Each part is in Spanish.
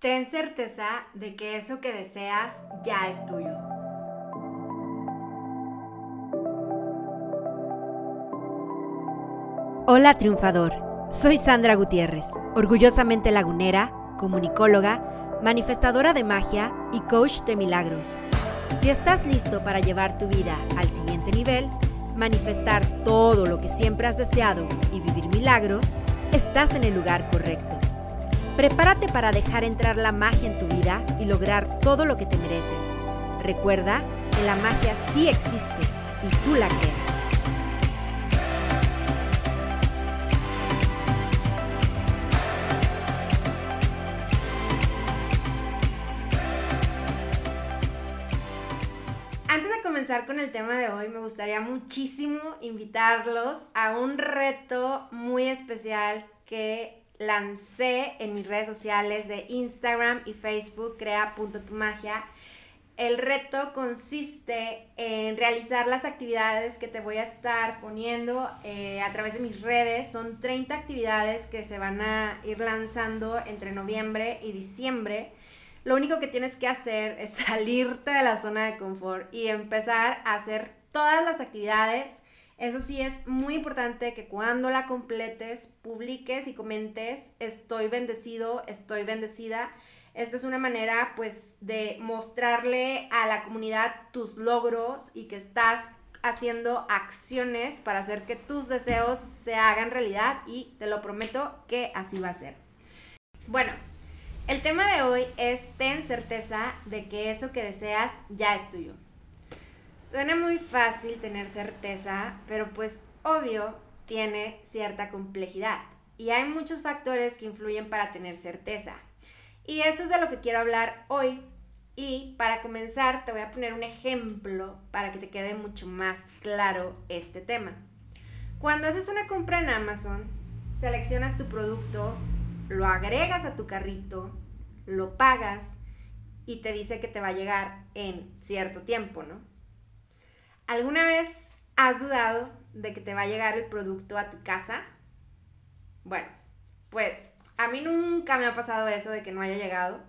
Ten certeza de que eso que deseas ya es tuyo. Hola triunfador, soy Sandra Gutiérrez, orgullosamente lagunera, comunicóloga, manifestadora de magia y coach de milagros. Si estás listo para llevar tu vida al siguiente nivel, manifestar todo lo que siempre has deseado y vivir milagros, estás en el lugar correcto. Prepárate para dejar entrar la magia en tu vida y lograr todo lo que te mereces. Recuerda que la magia sí existe y tú la creas. Antes de comenzar con el tema de hoy, me gustaría muchísimo invitarlos a un reto muy especial que lancé en mis redes sociales de Instagram y Facebook, crea.tumagia. El reto consiste en realizar las actividades que te voy a estar poniendo eh, a través de mis redes. Son 30 actividades que se van a ir lanzando entre noviembre y diciembre. Lo único que tienes que hacer es salirte de la zona de confort y empezar a hacer todas las actividades eso sí es muy importante que cuando la completes, publiques y comentes, estoy bendecido, estoy bendecida. Esta es una manera pues de mostrarle a la comunidad tus logros y que estás haciendo acciones para hacer que tus deseos se hagan realidad y te lo prometo que así va a ser. Bueno, el tema de hoy es ten certeza de que eso que deseas ya es tuyo. Suena muy fácil tener certeza, pero pues obvio tiene cierta complejidad y hay muchos factores que influyen para tener certeza. Y eso es de lo que quiero hablar hoy. Y para comenzar te voy a poner un ejemplo para que te quede mucho más claro este tema. Cuando haces una compra en Amazon, seleccionas tu producto, lo agregas a tu carrito, lo pagas y te dice que te va a llegar en cierto tiempo, ¿no? ¿Alguna vez has dudado de que te va a llegar el producto a tu casa? Bueno, pues a mí nunca me ha pasado eso de que no haya llegado.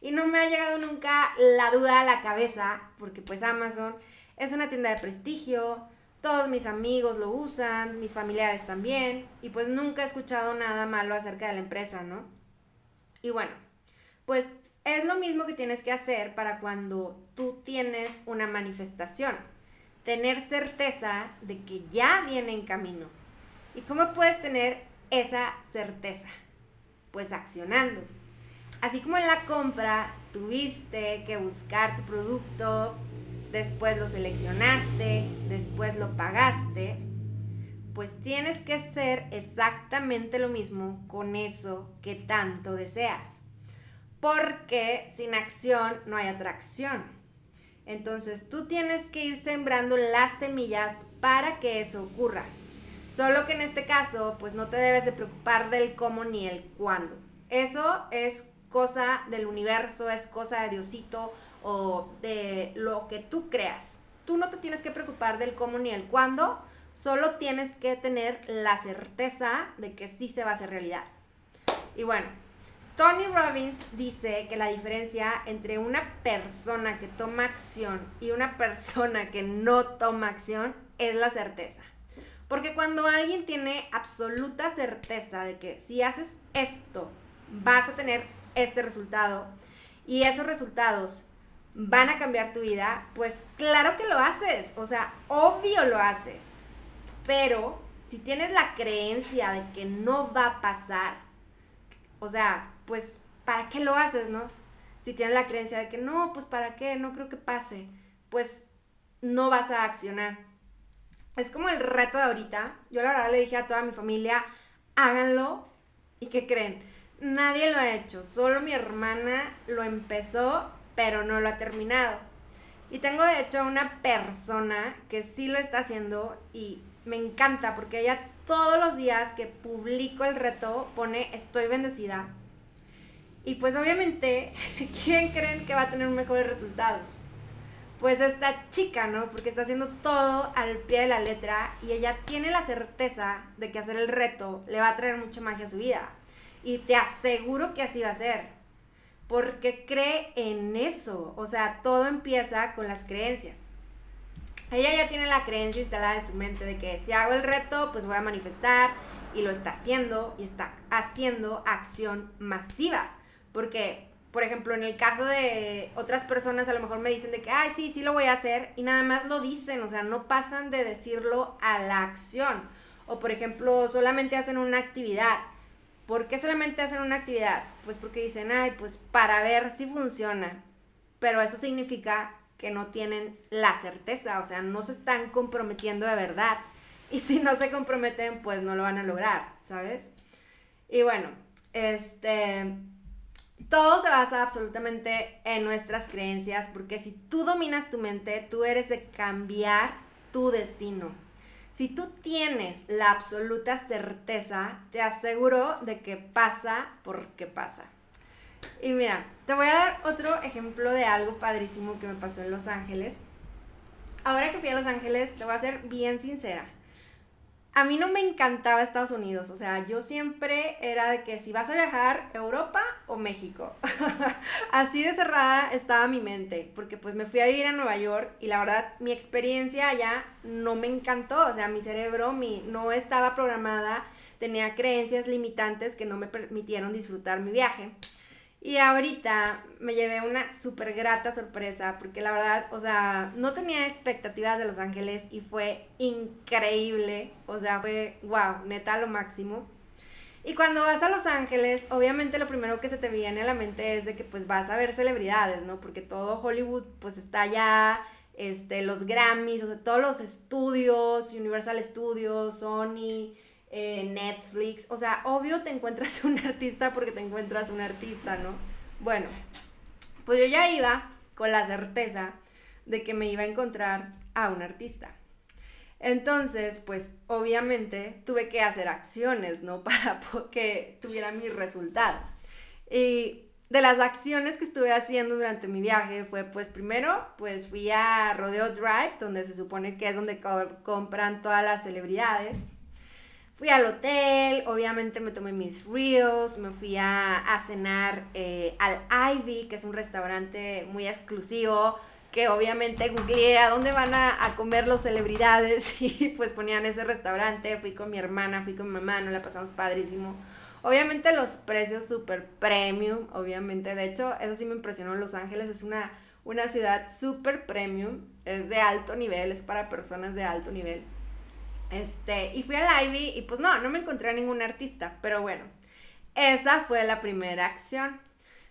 Y no me ha llegado nunca la duda a la cabeza, porque pues Amazon es una tienda de prestigio, todos mis amigos lo usan, mis familiares también, y pues nunca he escuchado nada malo acerca de la empresa, ¿no? Y bueno, pues es lo mismo que tienes que hacer para cuando tú tienes una manifestación tener certeza de que ya viene en camino. ¿Y cómo puedes tener esa certeza? Pues accionando. Así como en la compra tuviste que buscar tu producto, después lo seleccionaste, después lo pagaste, pues tienes que hacer exactamente lo mismo con eso que tanto deseas. Porque sin acción no hay atracción. Entonces tú tienes que ir sembrando las semillas para que eso ocurra. Solo que en este caso, pues no te debes de preocupar del cómo ni el cuándo. Eso es cosa del universo, es cosa de Diosito o de lo que tú creas. Tú no te tienes que preocupar del cómo ni el cuándo, solo tienes que tener la certeza de que sí se va a hacer realidad. Y bueno, Tony Robbins dice que la diferencia entre una persona que toma acción y una persona que no toma acción es la certeza. Porque cuando alguien tiene absoluta certeza de que si haces esto, vas a tener este resultado y esos resultados van a cambiar tu vida, pues claro que lo haces, o sea, obvio lo haces. Pero si tienes la creencia de que no va a pasar, o sea, pues, ¿para qué lo haces, no? Si tienes la creencia de que no, pues, ¿para qué? No creo que pase. Pues, no vas a accionar. Es como el reto de ahorita. Yo la verdad le dije a toda mi familia, háganlo. ¿Y qué creen? Nadie lo ha hecho. Solo mi hermana lo empezó, pero no lo ha terminado. Y tengo de hecho una persona que sí lo está haciendo y me encanta porque ella todos los días que publico el reto pone estoy bendecida y pues obviamente, ¿quién creen que va a tener mejores resultados? Pues esta chica, ¿no? Porque está haciendo todo al pie de la letra y ella tiene la certeza de que hacer el reto le va a traer mucha magia a su vida. Y te aseguro que así va a ser. porque cree en eso. O sea, todo empieza con las creencias. Ella ya tiene la creencia instalada en su mente de que si hago el reto, pues voy a manifestar y lo está haciendo y está haciendo acción masiva. Porque, por ejemplo, en el caso de otras personas a lo mejor me dicen de que, ay, sí, sí lo voy a hacer y nada más lo dicen, o sea, no pasan de decirlo a la acción. O, por ejemplo, solamente hacen una actividad. ¿Por qué solamente hacen una actividad? Pues porque dicen, ay, pues para ver si funciona. Pero eso significa que no tienen la certeza, o sea, no se están comprometiendo de verdad. Y si no se comprometen, pues no lo van a lograr, ¿sabes? Y bueno, este, todo se basa absolutamente en nuestras creencias, porque si tú dominas tu mente, tú eres de cambiar tu destino. Si tú tienes la absoluta certeza, te aseguro de que pasa porque pasa. Y mira, te voy a dar otro ejemplo de algo padrísimo que me pasó en Los Ángeles. Ahora que fui a Los Ángeles, te voy a ser bien sincera a mí no me encantaba Estados Unidos, o sea, yo siempre era de que si vas a viajar, Europa o México. Así de cerrada estaba mi mente, porque pues me fui a vivir a Nueva York y la verdad mi experiencia allá no me encantó, o sea, mi cerebro mi, no estaba programada, tenía creencias limitantes que no me permitieron disfrutar mi viaje. Y ahorita me llevé una súper grata sorpresa porque la verdad, o sea, no tenía expectativas de Los Ángeles y fue increíble. O sea, fue, wow, neta lo máximo. Y cuando vas a Los Ángeles, obviamente lo primero que se te viene a la mente es de que pues vas a ver celebridades, ¿no? Porque todo Hollywood pues está allá, este, los Grammys, o sea, todos los estudios, Universal Studios, Sony, eh, Netflix, o sea, obvio te encuentras un artista porque te encuentras un artista, ¿no? Bueno, pues yo ya iba con la certeza de que me iba a encontrar a un artista. Entonces, pues obviamente tuve que hacer acciones, ¿no? Para que tuviera mi resultado. Y de las acciones que estuve haciendo durante mi viaje fue, pues primero, pues fui a Rodeo Drive, donde se supone que es donde compran todas las celebridades. Fui al hotel, obviamente me tomé mis reels, me fui a, cenar eh, al Ivy, que es un restaurante muy exclusivo, que obviamente googleé a dónde van a, a, comer los celebridades y pues ponían ese restaurante, fui con mi hermana, fui con mi mamá, nos la pasamos padrísimo. Obviamente los precios súper premium, obviamente, de hecho, eso sí me impresionó, Los Ángeles es una, una ciudad súper premium, es de alto nivel, es para personas de alto nivel. Este, y fui al Ivy y pues no, no me encontré a ningún artista, pero bueno, esa fue la primera acción.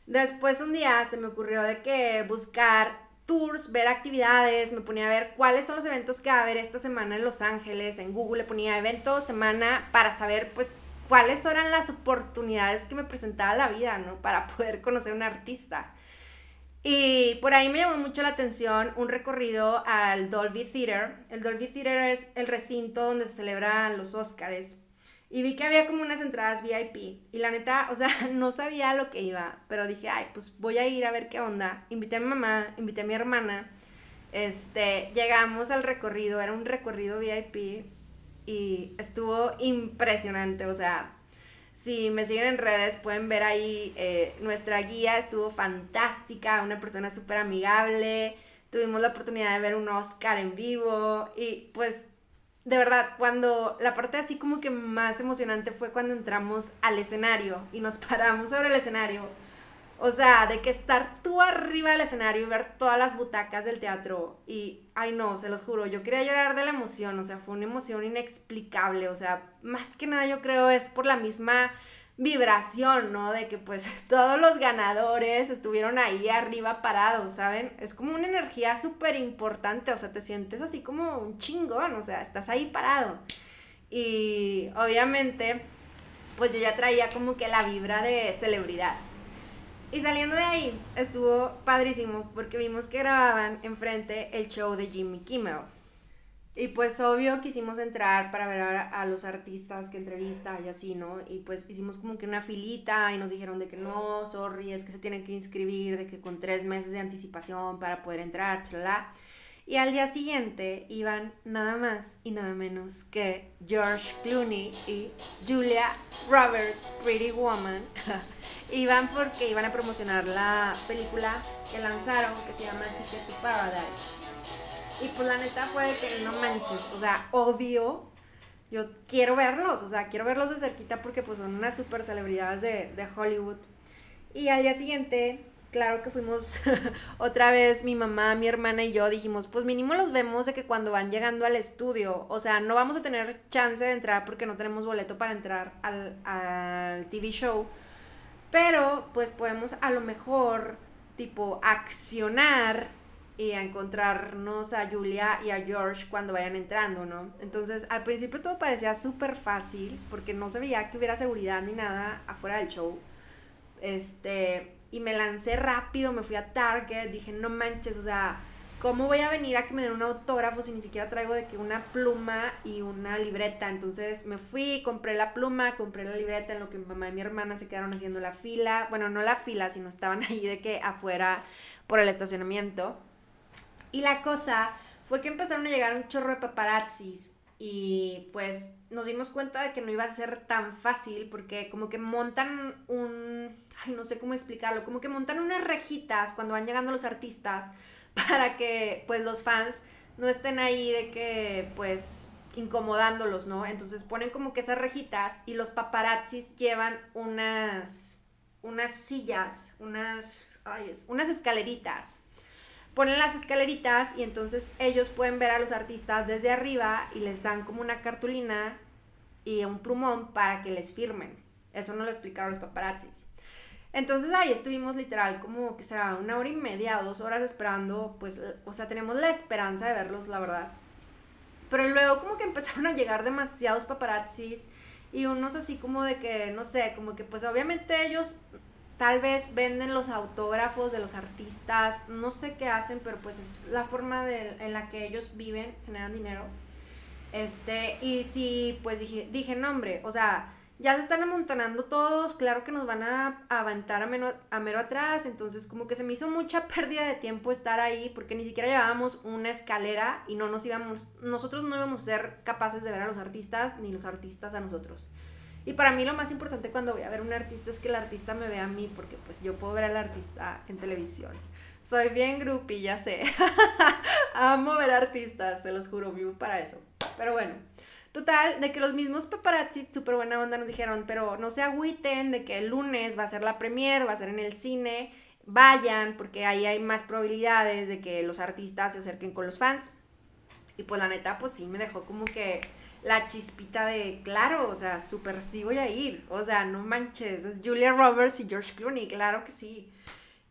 Después un día se me ocurrió de que buscar tours, ver actividades, me ponía a ver cuáles son los eventos que va a haber esta semana en Los Ángeles, en Google le ponía evento, semana, para saber pues cuáles eran las oportunidades que me presentaba la vida, ¿no? Para poder conocer a un artista. Y por ahí me llamó mucho la atención un recorrido al Dolby Theater. El Dolby Theater es el recinto donde se celebran los Oscars. Y vi que había como unas entradas VIP. Y la neta, o sea, no sabía lo que iba. Pero dije, ay, pues voy a ir a ver qué onda. Invité a mi mamá, invité a mi hermana. Este, llegamos al recorrido, era un recorrido VIP. Y estuvo impresionante, o sea, si me siguen en redes pueden ver ahí eh, nuestra guía, estuvo fantástica, una persona súper amigable, tuvimos la oportunidad de ver un Oscar en vivo y pues de verdad, cuando la parte así como que más emocionante fue cuando entramos al escenario y nos paramos sobre el escenario o sea, de que estar tú arriba del escenario y ver todas las butacas del teatro y, ay no, se los juro, yo quería llorar de la emoción, o sea, fue una emoción inexplicable, o sea, más que nada yo creo es por la misma vibración, ¿no? De que pues todos los ganadores estuvieron ahí arriba parados, ¿saben? Es como una energía súper importante, o sea, te sientes así como un chingón, o sea, estás ahí parado. Y obviamente, pues yo ya traía como que la vibra de celebridad. Y saliendo de ahí, estuvo padrísimo porque vimos que grababan enfrente el show de Jimmy Kimmel. Y pues obvio quisimos entrar para ver a, los artistas que entrevista y así, ¿no? Y pues hicimos como que una filita y nos dijeron de que no, sorry, es que se tienen que inscribir, de que con tres meses de anticipación para poder entrar, chalala. Y al día siguiente iban nada más y nada menos que George Clooney y Julia Roberts, Pretty Woman. iban porque iban a promocionar la película que lanzaron que se llama Ticket to Paradise. Y pues la neta fue de que no manches, o sea, obvio, yo quiero verlos, o sea, quiero verlos de cerquita porque pues son unas super celebridades de, de Hollywood. Y al día siguiente claro que fuimos otra vez, mi mamá, mi hermana y yo dijimos, pues mínimo los vemos de que cuando van llegando al estudio, o sea, no vamos a tener chance de entrar porque no tenemos boleto para entrar al, al TV show, pero pues podemos a lo mejor tipo accionar y a encontrarnos a Julia y a George cuando vayan entrando, ¿no? Entonces, al principio todo parecía súper fácil porque no se veía que hubiera seguridad ni nada afuera del show. Este, y me lancé rápido, me fui a Target, dije, no manches, o sea, ¿cómo voy a venir a que me den un autógrafo si ni siquiera traigo de que una pluma y una libreta? Entonces me fui, compré la pluma, compré la libreta en lo que mi mamá y mi hermana se quedaron haciendo la fila, bueno, no la fila, sino estaban ahí de que afuera por el estacionamiento. Y la cosa fue que empezaron a llegar un chorro de paparazzis y pues nos dimos cuenta de que no iba a ser tan fácil porque como que montan un, ay, no sé cómo explicarlo, como que montan unas rejitas cuando van llegando los artistas para que pues los fans no estén ahí de que pues incomodándolos, ¿no? Entonces ponen como que esas rejitas y los paparazzis llevan unas unas sillas, unas ay, unas escaleritas ponen las escaleritas y entonces ellos pueden ver a los artistas desde arriba y les dan como una cartulina y un plumón para que les firmen. Eso no lo explicaron los paparazzis. Entonces ahí estuvimos literal como que será una hora y media dos horas esperando, pues, o sea, tenemos la esperanza de verlos, la verdad. Pero luego como que empezaron a llegar demasiados paparazzis y unos así como de que, no sé, como que pues obviamente ellos Tal vez venden los autógrafos de los artistas, no sé qué hacen, pero pues es la forma en la que ellos viven, generan dinero. Este, y sí, pues dije, dije, no hombre, o sea, ya se están amontonando todos, claro que nos van a aventar a, mero, a mero atrás, entonces como que se me hizo mucha pérdida de tiempo estar ahí porque ni siquiera llevábamos una escalera y no nos íbamos, nosotros no íbamos a ser capaces de ver a los artistas ni los artistas a nosotros. Y para mí lo más importante cuando voy a ver un artista es que el artista me vea a mí, porque pues yo puedo ver al artista en televisión. Soy bien groupie, ya sé. Amo ver artistas, se los juro, vivo para eso. Pero bueno, total, de que los mismos paparazzi, súper buena onda, nos dijeron, pero no se agüiten de que el lunes va a ser la premier, va a ser en el cine, vayan, porque ahí hay más probabilidades de que los artistas se acerquen con los fans. Y pues la neta, pues sí, me dejó como que la chispita de, claro, o sea, súper sí voy a ir. O sea, no manches, es Julia Roberts y George Clooney, claro que sí.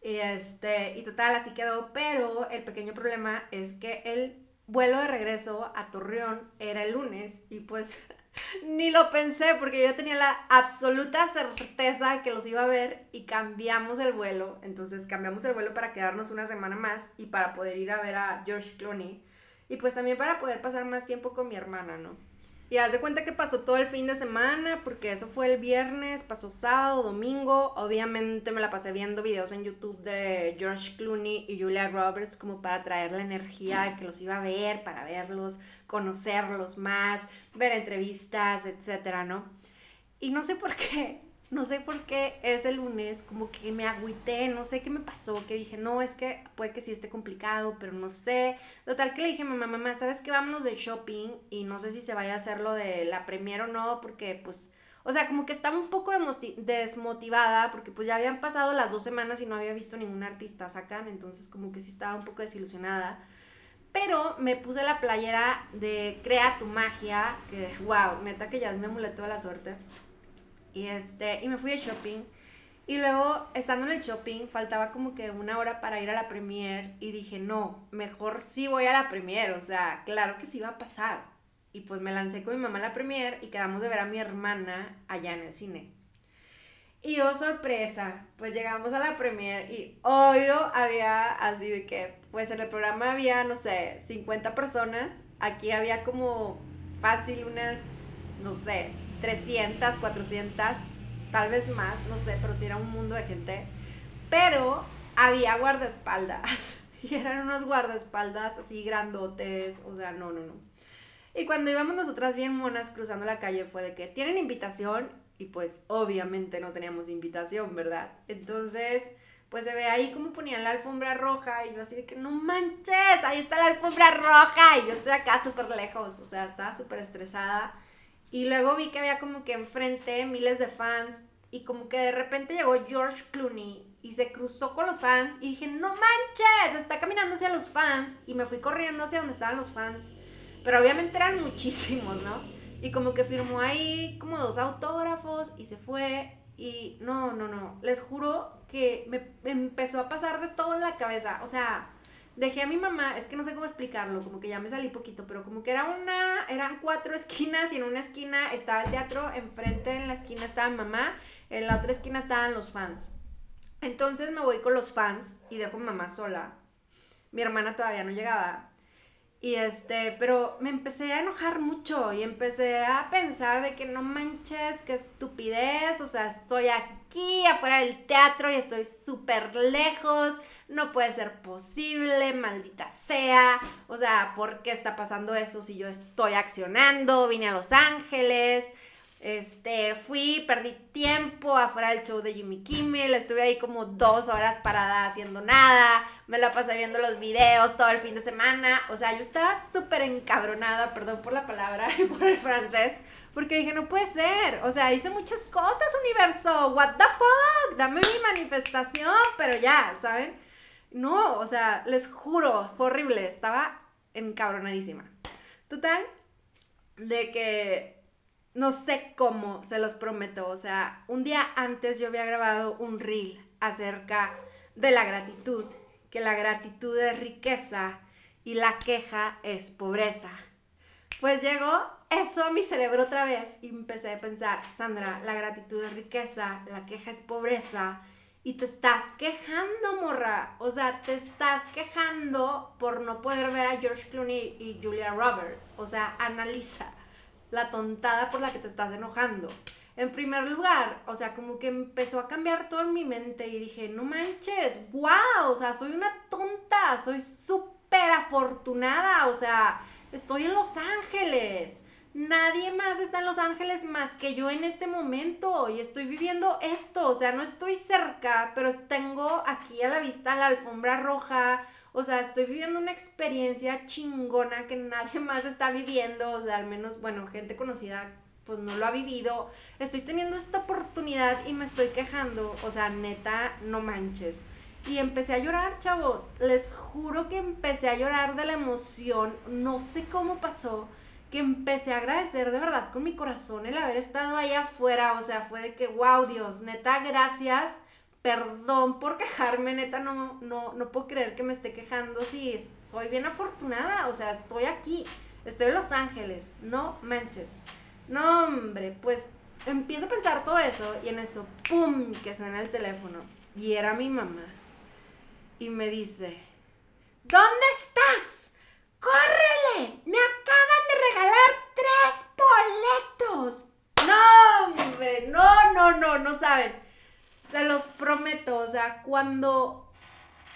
Y, este, y total, así quedó. Pero el pequeño problema es que el vuelo de regreso a Torreón era el lunes y pues ni lo pensé porque yo tenía la absoluta certeza que los iba a ver y cambiamos el vuelo. Entonces cambiamos el vuelo para quedarnos una semana más y para poder ir a ver a George Clooney. Y pues también para poder pasar más tiempo con mi hermana, ¿no? Y haz de cuenta que pasó todo el fin de semana, porque eso fue el viernes, pasó sábado, domingo. Obviamente me la pasé viendo videos en YouTube de George Clooney y Julia Roberts como para traer la energía de que los iba a ver, para verlos, conocerlos más, ver entrevistas, etcétera, ¿no? Y no sé por qué, no sé por qué ese lunes como que me agüité, no sé qué me pasó, que dije, no, es que puede que sí esté complicado, pero no sé. Total que le dije mamá, mamá, ¿sabes qué? Vámonos de shopping y no sé si se vaya a hacer lo de la premier o no, porque pues, o sea, como que estaba un poco desmotivada, porque pues ya habían pasado las dos semanas y no había visto ningún artista sacan, entonces como que sí estaba un poco desilusionada. Pero me puse la playera de Crea tu magia, que wow, neta que ya me amuleto de la suerte. Y, este, y me fui de shopping. Y luego, estando en el shopping, faltaba como que una hora para ir a la premier y dije, no, mejor sí voy a la premier, o sea, claro que sí va a pasar. Y pues me lancé con mi mamá a la premier y quedamos de ver a mi hermana allá en el cine. Y oh sorpresa, pues llegamos a la premier y obvio había así de que, pues en el programa había, no sé, 50 personas, aquí había como fácil unas, no sé, 300, 400, tal vez más, no sé, pero si era un mundo de gente. Pero había guardaespaldas. y eran unos guardaespaldas así grandotes, o sea, no, no, no. Y cuando íbamos nosotras bien monas cruzando la calle fue de que tienen invitación y pues obviamente no teníamos invitación, ¿verdad? Entonces, pues se ve ahí como ponían la alfombra roja y yo así de que no manches, ahí está la alfombra roja y yo estoy acá súper lejos, o sea, estaba súper estresada. Y luego vi que había como que enfrente miles de fans y como que de repente llegó George Clooney y se cruzó con los fans y dije, no manches, está caminando hacia los fans y me fui corriendo hacia donde estaban los fans, pero obviamente eran muchísimos, ¿no? Y como que firmó ahí como dos autógrafos y se fue. Y no, no, no, les juro que me, empezó a pasar de todo en la cabeza, o sea, dejé a mi mamá, es que no sé cómo explicarlo, como que ya me salí poquito, pero como que era una, eran cuatro esquinas y en una esquina estaba el teatro, enfrente en la esquina estaba mamá, en la otra esquina estaban los fans. Entonces me voy con los fans y dejo a mi mamá sola. Mi hermana todavía no llegaba. Y este, pero me empecé a enojar mucho y empecé a pensar de que no manches, qué estupidez, o sea, estoy aquí afuera del teatro y estoy súper lejos, no puede ser posible, maldita sea, o sea, ¿por qué está pasando eso si yo estoy accionando? Vine a Los Ángeles, este, fui, perdí tiempo afuera del show de Jimmy Kimmel, estuve ahí como dos horas parada haciendo nada, me la pasé viendo los videos todo el fin de semana, o sea, yo estaba súper encabronada, perdón por la palabra y por el francés, porque dije, no puede ser, o sea, hice muchas cosas, universo, what the fuck, dame mi manifestación, pero ya, ¿saben? No, o sea, les juro, fue horrible, estaba encabronadísima. Total, de que no sé cómo, se los prometo. O sea, un día antes yo había grabado un reel acerca de la gratitud, que la gratitud es riqueza y la queja es pobreza. Pues llegó eso a mi cerebro otra vez y empecé a pensar, Sandra, la gratitud es riqueza, la queja es pobreza y te estás quejando, morra. O sea, te estás quejando por no poder ver a George Clooney y Julia Roberts. O sea, analiza la tontada por la que te estás enojando. En primer lugar, o sea, como que empezó a cambiar todo en mi mente y dije, no manches, wow, o sea, soy una tonta, soy súper afortunada, o sea, estoy en Los Ángeles. Nadie más está en Los Ángeles más que yo en este momento y estoy viviendo esto, o sea, no estoy cerca, pero tengo aquí a la vista la alfombra roja, o sea, estoy viviendo una experiencia chingona que nadie más está viviendo, o sea, al menos, bueno, gente conocida pues no lo ha vivido. Estoy teniendo esta oportunidad y me estoy quejando, o sea, neta, no manches. Y empecé a llorar, chavos. Les juro que empecé a llorar de la emoción. No sé cómo pasó. Que empecé a agradecer de verdad con mi corazón el haber estado ahí afuera. O sea, fue de que, wow, Dios, neta, gracias perdón por quejarme, neta, no, no, no puedo creer que me esté quejando si soy bien afortunada, o sea, estoy aquí, estoy en Los Ángeles, no manches. No, hombre, pues empiezo a pensar todo eso y en eso, ¡pum!, que suena el teléfono. Y era mi mamá. Y me dice, ¿dónde estás? ¡Córrele! ¡Me regalar tres boletos! No, hombre, no, no, no, no saben. Se los prometo, o sea, cuando,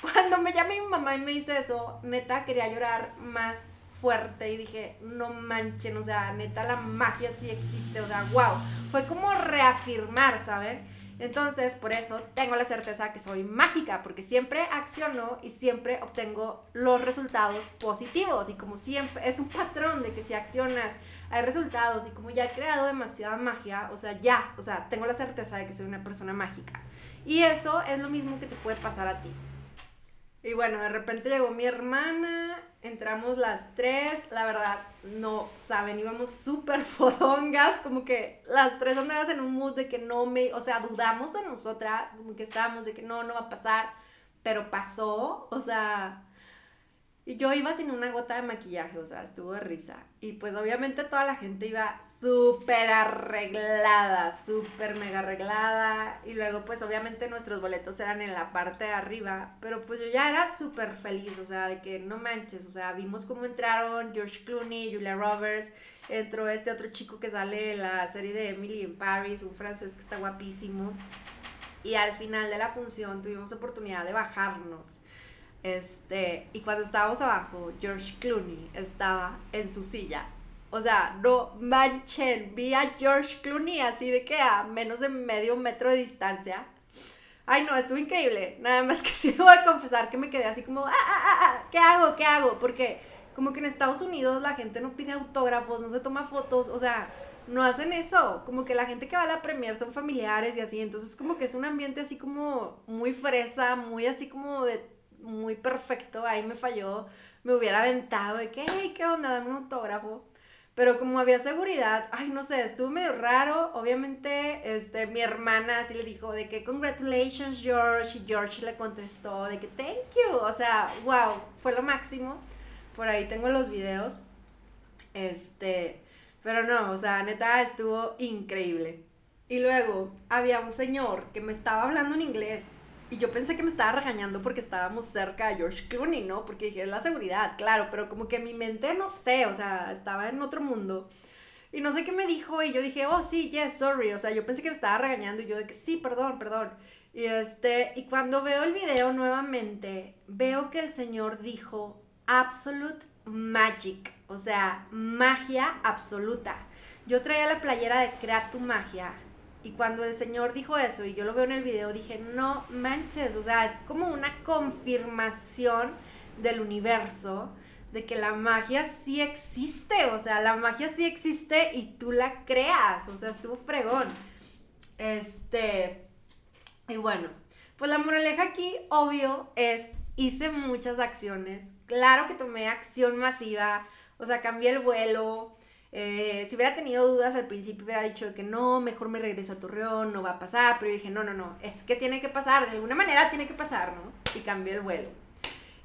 cuando me llame mi mamá y me dice eso, neta quería llorar más fuerte y dije, no manchen, o sea, neta la magia sí existe, o sea, wow, fue como reafirmar, ¿saben? Entonces, por eso tengo la certeza que soy mágica, porque siempre acciono y siempre obtengo los resultados positivos. Y como siempre, es un patrón de que si accionas hay resultados y como ya he creado demasiada magia, o sea, ya, o sea, tengo la certeza de que soy una persona mágica. Y eso es lo mismo que te puede pasar a ti. Y bueno, de repente llegó mi hermana, entramos las tres, la verdad, no saben, íbamos súper fodongas, como que las tres andabas en un mood de que no me, o sea, dudamos de nosotras, como que estábamos de que no, no va a pasar, pero pasó, o sea, y yo iba sin una gota de maquillaje, o sea, estuvo de risa. Y pues obviamente toda la gente iba súper arreglada, súper mega arreglada. Y luego pues obviamente nuestros boletos eran en la parte de arriba. Pero pues yo ya era súper feliz, o sea, de que no manches, o sea, vimos cómo entraron George Clooney, Julia Roberts, entró este otro chico que sale en la serie de Emily in Paris, un francés que está guapísimo. Y al final de la función tuvimos oportunidad de bajarnos Este, y cuando estábamos abajo, George Clooney estaba en su silla. O sea, no manchen, vi a George Clooney así de que a menos de medio metro de distancia. Ay, no, estuvo increíble. Nada más que sí voy a confesar que me quedé así como, ah, ah, ah, ah, ¿qué hago? ¿Qué hago? Porque como que en Estados Unidos la gente no pide autógrafos, no se toma fotos, o sea, no hacen eso. Como que la gente que va a la premier son familiares y así. Entonces, como que es un ambiente así como muy fresa, muy así como de muy perfecto. Ahí me falló. Me hubiera aventado de que, hey, ¿qué onda? Dame un autógrafo. Pero como había seguridad, ay, no sé, estuvo medio raro. Obviamente, este, mi hermana así le dijo de que, congratulations, George. Y George le contestó de que, thank you. O sea, wow, fue lo máximo. Por ahí tengo los videos. Este, pero no, o sea, neta, estuvo increíble. Y luego había un señor que me estaba hablando en inglés y yo pensé que me estaba regañando porque estábamos cerca de George Clooney, ¿no? Porque dije, es la seguridad, claro, pero como que mi mente, no sé, o sea, estaba en otro mundo. Y no sé qué me dijo y yo dije, oh, sí, yes, sorry. O sea, yo pensé que me estaba regañando y yo de sí, perdón, perdón. Y este, y cuando veo el video nuevamente, veo que el señor dijo absolute magic, o sea, magia absoluta. Yo traía la playera de Crea tu magia y cuando el Señor dijo eso y yo lo veo en el video, dije, no manches, o sea, es como una confirmación del universo de que la magia sí existe, o sea, la magia sí existe y tú la creas, o sea, estuvo fregón. Este, y bueno, pues la moraleja aquí, obvio, es, hice muchas acciones, claro que tomé acción masiva, o sea, cambié el vuelo, eh, si hubiera tenido dudas al principio, hubiera dicho que no, mejor me regreso a Torreón, no va a pasar, pero yo dije, no, no, no, es que tiene que pasar, de alguna manera tiene que pasar, ¿no? Y cambié el vuelo.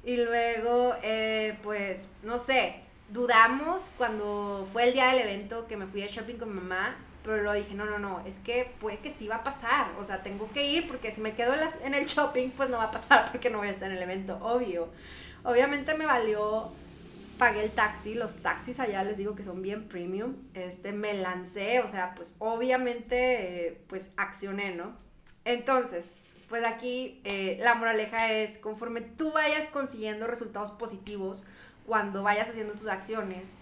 Y luego, eh, pues, no sé, dudamos cuando fue el día del evento que me fui a shopping con mi mamá, pero lo dije, no, no, no, es que puede que sí va a pasar, o sea, tengo que ir porque si me quedo en el shopping, pues no va a pasar porque no voy a estar en el evento, obvio. Obviamente me valió pagué el taxi, los taxis allá les digo que son bien premium, este, me lancé, o sea, pues obviamente, eh, pues accioné, ¿no? Entonces, pues aquí eh, la moraleja es, conforme tú vayas consiguiendo resultados positivos, cuando vayas haciendo tus acciones,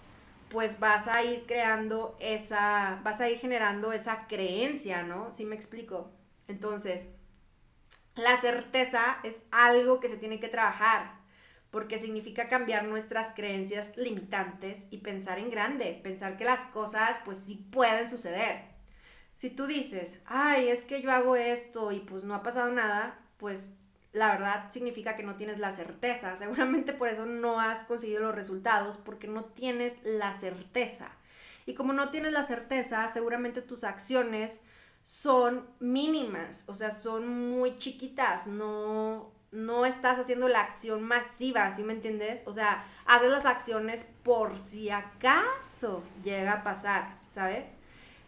pues vas a ir creando esa, vas a ir generando esa creencia, ¿no? ¿Sí me explico? Entonces, la certeza es algo que se tiene que trabajar porque significa cambiar nuestras creencias limitantes y pensar en grande, pensar que las cosas pues sí pueden suceder. Si tú dices, ay, es que yo hago esto y pues no ha pasado nada, pues la verdad significa que no tienes la certeza. Seguramente por eso no has conseguido los resultados, porque no tienes la certeza. Y como no tienes la certeza, seguramente tus acciones son mínimas, o sea, son muy chiquitas, no, no estás haciendo la acción masiva, ¿sí me entiendes? O sea, haces las acciones por si acaso llega a pasar, ¿sabes?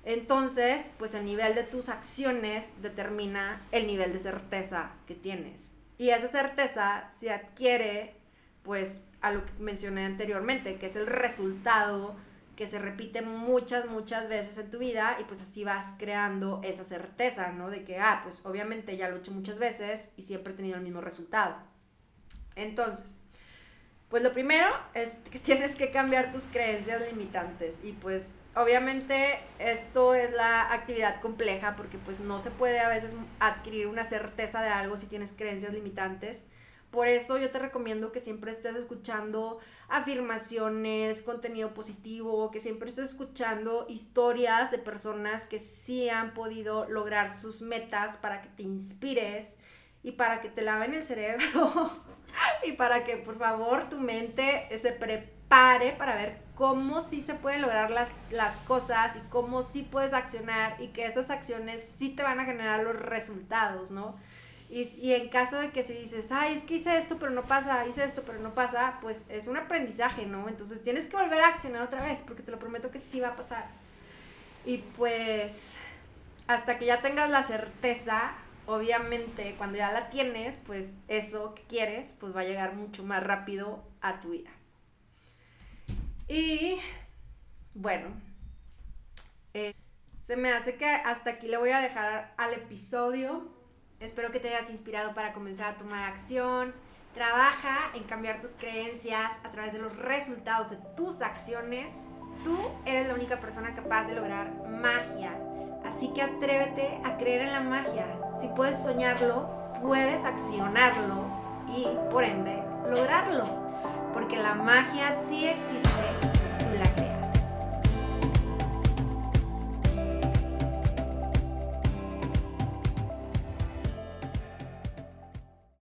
Entonces, pues el nivel de tus acciones determina el nivel de certeza que tienes. Y esa certeza se adquiere, pues, a lo que mencioné anteriormente, que es el resultado que se repite muchas, muchas veces en tu vida y pues así vas creando esa certeza, ¿no? De que, ah, pues obviamente ya lo he hecho muchas veces y siempre he tenido el mismo resultado. Entonces, pues lo primero es que tienes que cambiar tus creencias limitantes y pues obviamente esto es la actividad compleja porque pues no se puede a veces adquirir una certeza de algo si tienes creencias limitantes por eso yo te recomiendo que siempre estés escuchando afirmaciones, contenido positivo, que siempre estés escuchando historias de personas que sí han podido lograr sus metas para que te inspires y para que te laven el cerebro y para que por favor tu mente se prepare para ver cómo sí se pueden lograr las, las cosas y cómo sí puedes accionar y que esas acciones sí te van a generar los resultados, ¿no? Y, en caso de que si dices, ay, es que hice esto pero no pasa, hice esto pero no pasa, pues es un aprendizaje, ¿no? Entonces tienes que volver a accionar otra vez, porque te lo prometo que sí va a pasar. Y pues hasta que ya tengas la certeza, obviamente cuando ya la tienes, pues eso que quieres, pues va a llegar mucho más rápido a tu vida. Y bueno, eh, se me hace que hasta aquí le voy a dejar al episodio Espero que te hayas inspirado para comenzar a tomar acción, Trabaja en cambiar tus creencias a través de los resultados de tus acciones. Tú eres la única persona capaz de lograr magia. Así que atrévete a creer en la magia. Si puedes soñarlo, puedes accionarlo y por ende lograrlo. Porque la magia sí existe, tú la creas.